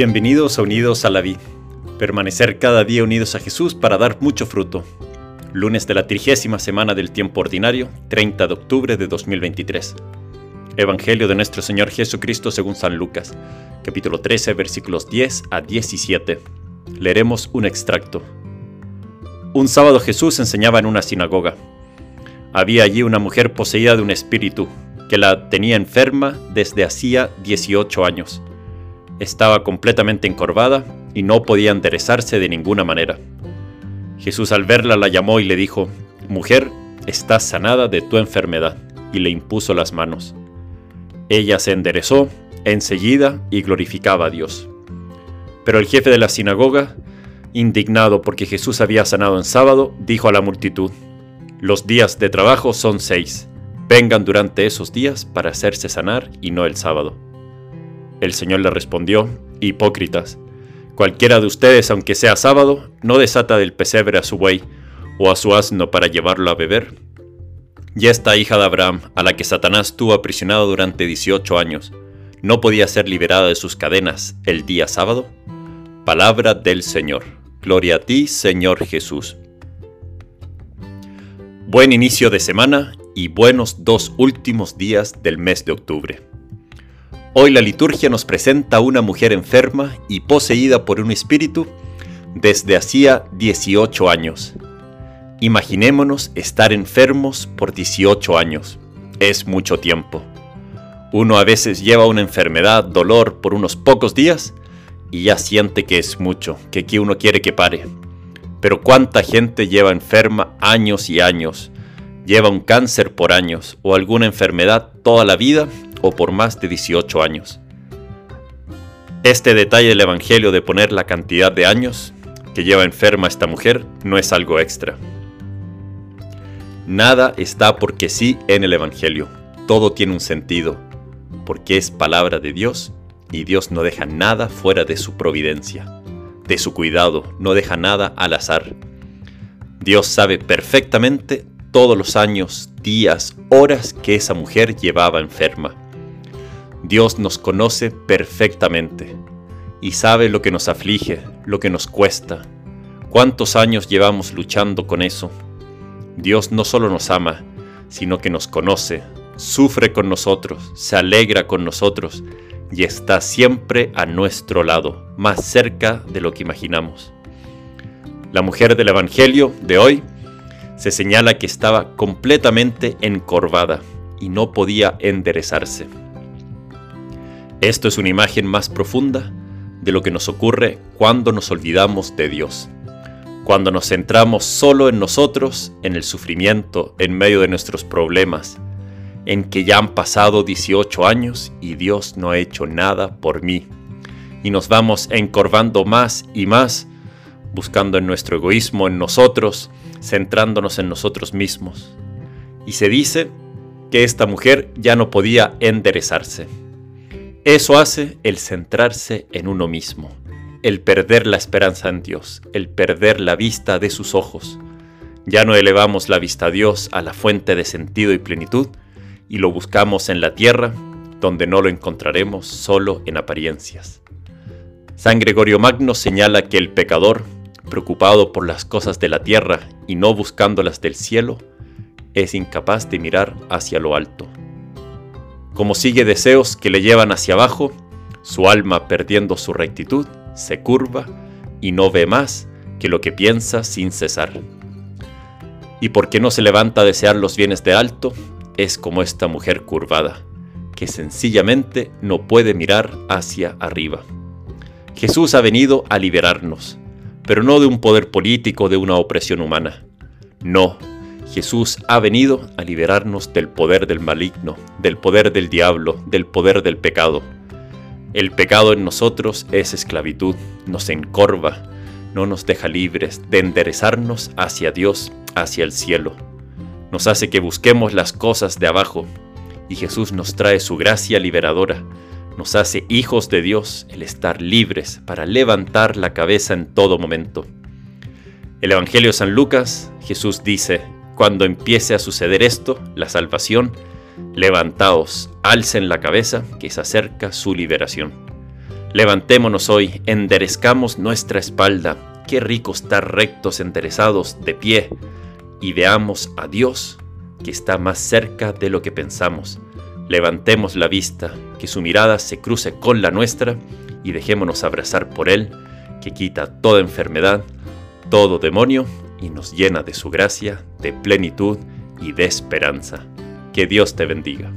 Bienvenidos a Unidos a la Vida. Permanecer cada día unidos a Jesús para dar mucho fruto. Lunes de la trigésima semana del tiempo ordinario, 30 de octubre de 2023. Evangelio de nuestro Señor Jesucristo según San Lucas, capítulo 13, versículos 10 a 17. Leeremos un extracto. Un sábado Jesús enseñaba en una sinagoga. Había allí una mujer poseída de un espíritu que la tenía enferma desde hacía 18 años. Estaba completamente encorvada y no podía enderezarse de ninguna manera. Jesús al verla la llamó y le dijo, Mujer, estás sanada de tu enfermedad, y le impuso las manos. Ella se enderezó enseguida y glorificaba a Dios. Pero el jefe de la sinagoga, indignado porque Jesús había sanado en sábado, dijo a la multitud, Los días de trabajo son seis vengan durante esos días para hacerse sanar y no el sábado. El Señor le respondió, Hipócritas, cualquiera de ustedes, aunque sea sábado, no desata del pesebre a su buey o a su asno para llevarlo a beber. Y esta hija de Abraham, a la que Satanás tuvo aprisionado durante 18 años, ¿no podía ser liberada de sus cadenas el día sábado? Palabra del Señor. Gloria a ti, Señor Jesús. Buen inicio de semana y buenos dos últimos días del mes de octubre. Hoy la liturgia nos presenta a una mujer enferma y poseída por un espíritu desde hacía 18 años. Imaginémonos estar enfermos por 18 años. Es mucho tiempo. Uno a veces lleva una enfermedad, dolor por unos pocos días y ya siente que es mucho, que aquí uno quiere que pare. Pero cuánta gente lleva enferma años y años, lleva un cáncer por años o alguna enfermedad toda la vida o por más de 18 años. Este detalle del Evangelio de poner la cantidad de años que lleva enferma esta mujer no es algo extra. Nada está porque sí en el Evangelio. Todo tiene un sentido, porque es palabra de Dios y Dios no deja nada fuera de su providencia, de su cuidado, no deja nada al azar. Dios sabe perfectamente todos los años, días, horas que esa mujer llevaba enferma. Dios nos conoce perfectamente y sabe lo que nos aflige, lo que nos cuesta, cuántos años llevamos luchando con eso. Dios no solo nos ama, sino que nos conoce, sufre con nosotros, se alegra con nosotros y está siempre a nuestro lado, más cerca de lo que imaginamos. La mujer del Evangelio de hoy se señala que estaba completamente encorvada y no podía enderezarse. Esto es una imagen más profunda de lo que nos ocurre cuando nos olvidamos de Dios, cuando nos centramos solo en nosotros, en el sufrimiento, en medio de nuestros problemas, en que ya han pasado 18 años y Dios no ha hecho nada por mí, y nos vamos encorvando más y más, buscando en nuestro egoísmo, en nosotros, centrándonos en nosotros mismos. Y se dice que esta mujer ya no podía enderezarse. Eso hace el centrarse en uno mismo, el perder la esperanza en Dios, el perder la vista de sus ojos. Ya no elevamos la vista a Dios, a la fuente de sentido y plenitud, y lo buscamos en la tierra, donde no lo encontraremos solo en apariencias. San Gregorio Magno señala que el pecador preocupado por las cosas de la tierra y no buscándolas del cielo, es incapaz de mirar hacia lo alto. Como sigue deseos que le llevan hacia abajo, su alma perdiendo su rectitud, se curva y no ve más que lo que piensa sin cesar. Y porque no se levanta a desear los bienes de alto, es como esta mujer curvada, que sencillamente no puede mirar hacia arriba. Jesús ha venido a liberarnos, pero no de un poder político, de una opresión humana. No, Jesús ha venido a liberarnos del poder del maligno, del poder del diablo, del poder del pecado. El pecado en nosotros es esclavitud, nos encorva, no nos deja libres de enderezarnos hacia Dios, hacia el cielo. Nos hace que busquemos las cosas de abajo, y Jesús nos trae su gracia liberadora, nos hace hijos de Dios el estar libres para levantar la cabeza en todo momento. El Evangelio de San Lucas, Jesús dice, cuando empiece a suceder esto, la salvación, levantaos, alcen la cabeza, que se acerca su liberación. Levantémonos hoy, enderezcamos nuestra espalda, qué rico estar rectos, enderezados, de pie, y veamos a Dios, que está más cerca de lo que pensamos. Levantemos la vista, que su mirada se cruce con la nuestra, y dejémonos abrazar por Él, que quita toda enfermedad, todo demonio, y nos llena de su gracia, de plenitud y de esperanza. Que Dios te bendiga.